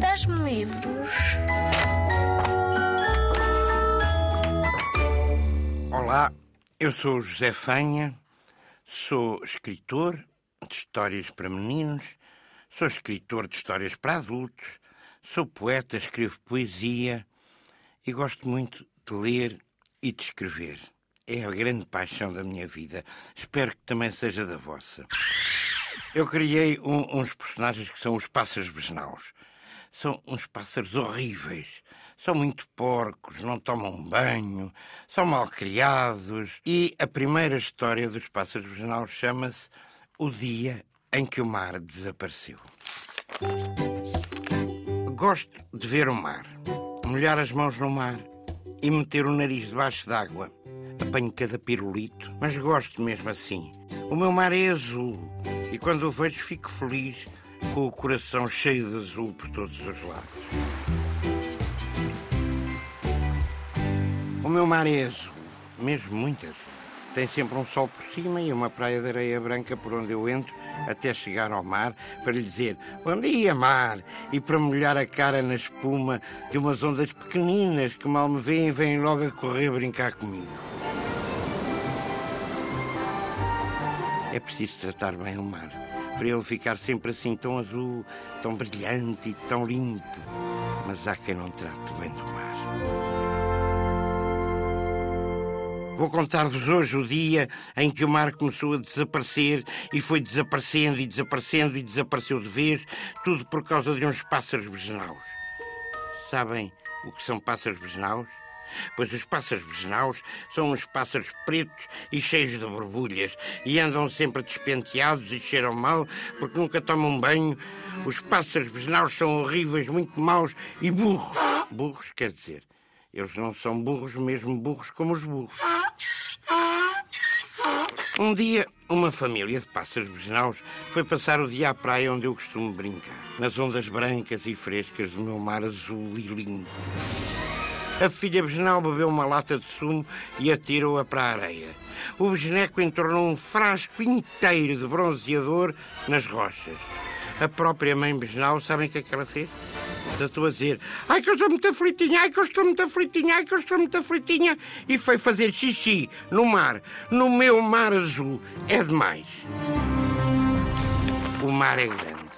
Dás-me livros? Olá, eu sou José Fanha, sou escritor de histórias para meninos, sou escritor de histórias para adultos, sou poeta, escrevo poesia e gosto muito de ler e de escrever. É a grande paixão da minha vida. Espero que também seja da vossa. Eu criei um- uns personagens que são os pássaros besnaus. São uns pássaros horríveis. São muito porcos, não tomam banho, são mal criados. E a primeira história dos pássaros besnaus chama-se O Dia em que o Mar Desapareceu. Gosto de ver o mar, molhar as mãos no mar e meter o nariz debaixo d'água. Apanho cada pirulito, mas gosto mesmo assim. O meu mar é azul e quando o vejo fico feliz com o coração cheio de azul por todos os lados. O meu mar é azul, mesmo muito azul. Tem sempre um sol por cima e uma praia de areia branca por onde eu entro até chegar ao mar para lhe dizer Bom dia, mar! E para molhar a cara na espuma de umas ondas pequeninas que mal me veem vêm logo a correr brincar comigo. É preciso tratar bem o mar, para ele ficar sempre assim tão azul, tão brilhante e tão limpo. Mas há quem não trate bem do mar. Vou contar-vos hoje o dia em que o mar começou a desaparecer e foi desaparecendo e desaparecendo e desapareceu de vez, tudo por causa de uns pássaros besnaus. Sabem o que são pássaros besnaus? Pois os pássaros besnaus são uns pássaros pretos e cheios de borbulhas e andam sempre despenteados e cheiram mal porque nunca tomam banho. Os pássaros besnaus são horríveis, muito maus e burros. Burros quer dizer, eles não são burros, mesmo burros como os burros. Um dia, uma família de pássaros besnaus foi passar o dia à praia onde eu costumo brincar, nas ondas brancas e frescas do meu mar azul e lindo. A filha besnau bebeu uma lata de sumo e atirou-a para a areia. O besneco entornou um frasco inteiro de bronzeador nas rochas. A própria mãe besnau, sabem o que é que ela fez? Desatou a dizer: Ai que eu estou muito aflitinha, ai que eu estou muito aflitinha, ai que eu estou muito aflitinha. E foi fazer xixi no mar, no meu mar azul. É demais. O mar é grande,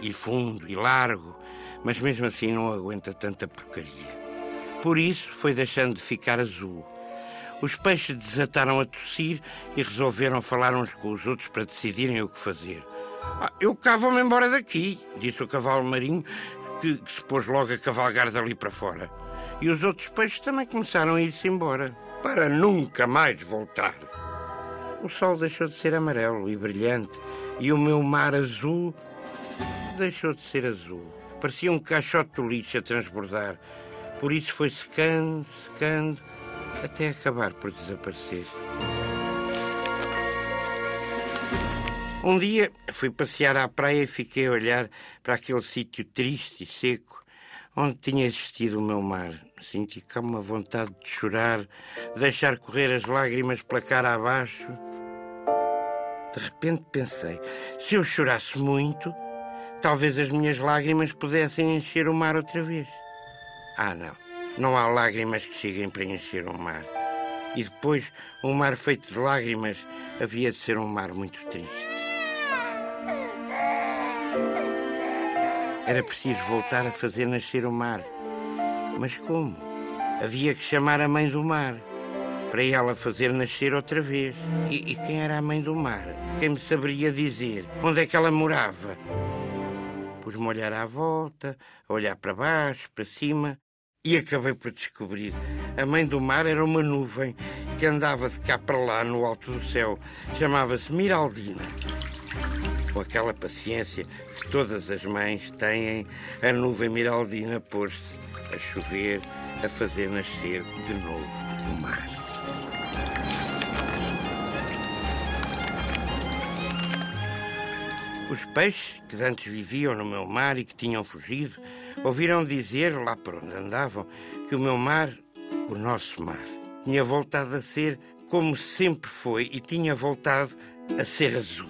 e fundo, e largo, mas mesmo assim não aguenta tanta porcaria. Por isso foi deixando de ficar azul. Os peixes desataram a tossir e resolveram falar uns com os outros para decidirem o que fazer. Ah, eu cá vou-me embora daqui, disse o cavalo marinho, que, que se pôs logo a cavalgar dali para fora. E os outros peixes também começaram a ir-se embora, para nunca mais voltar. O sol deixou de ser amarelo e brilhante, e o meu mar azul deixou de ser azul. Parecia um caixote de lixo a transbordar. Por isso foi secando, secando, até acabar por desaparecer. Um dia fui passear à praia e fiquei a olhar para aquele sítio triste e seco onde tinha existido o meu mar. Senti cá uma vontade de chorar, de deixar correr as lágrimas pela cara abaixo. De repente pensei: se eu chorasse muito, talvez as minhas lágrimas pudessem encher o mar outra vez. Ah, não. Há lágrimas que cheguem para encher um mar. E depois, um mar feito de lágrimas havia de ser um mar muito triste. Era preciso voltar a fazer nascer o mar. Mas como? Havia que chamar a mãe do mar para ela fazer nascer outra vez. E, e quem era a mãe do mar? Quem me saberia dizer onde é que ela morava? Pus-me a olhar à volta, a olhar para baixo, para cima, e acabei por descobrir. A mãe do mar era uma nuvem que andava de cá para lá no alto do céu. Chamava-se Miraldina. Com aquela paciência que todas as mães têm, a nuvem Miraldina pôs-se a chover, a fazer nascer de novo o mar. Os peixes que antes viviam no meu mar e que tinham fugido, ouviram dizer, lá por onde andavam, que o meu mar, o nosso mar, tinha voltado a ser como sempre foi e tinha voltado a ser azul.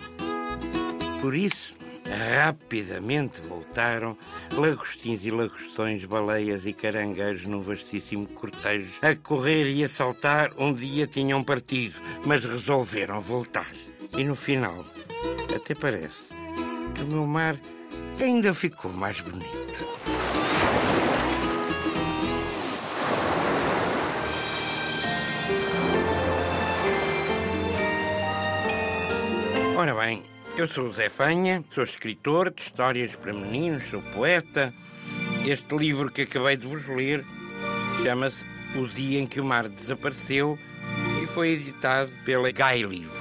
Por isso, Rapidamente voltaram lagostins e lagostões, baleias e caranguejos num vastíssimo cortejo. A correr e a saltar, um dia tinham partido, mas resolveram voltar. E no final, até parece que o meu mar ainda ficou mais bonito. Ora bem, eu sou o Zé Fanha, sou escritor de histórias para meninos, sou poeta. Este livro que acabei de vos ler chama-se O Dia em que o Mar Desapareceu e foi editado pela Gai Livro.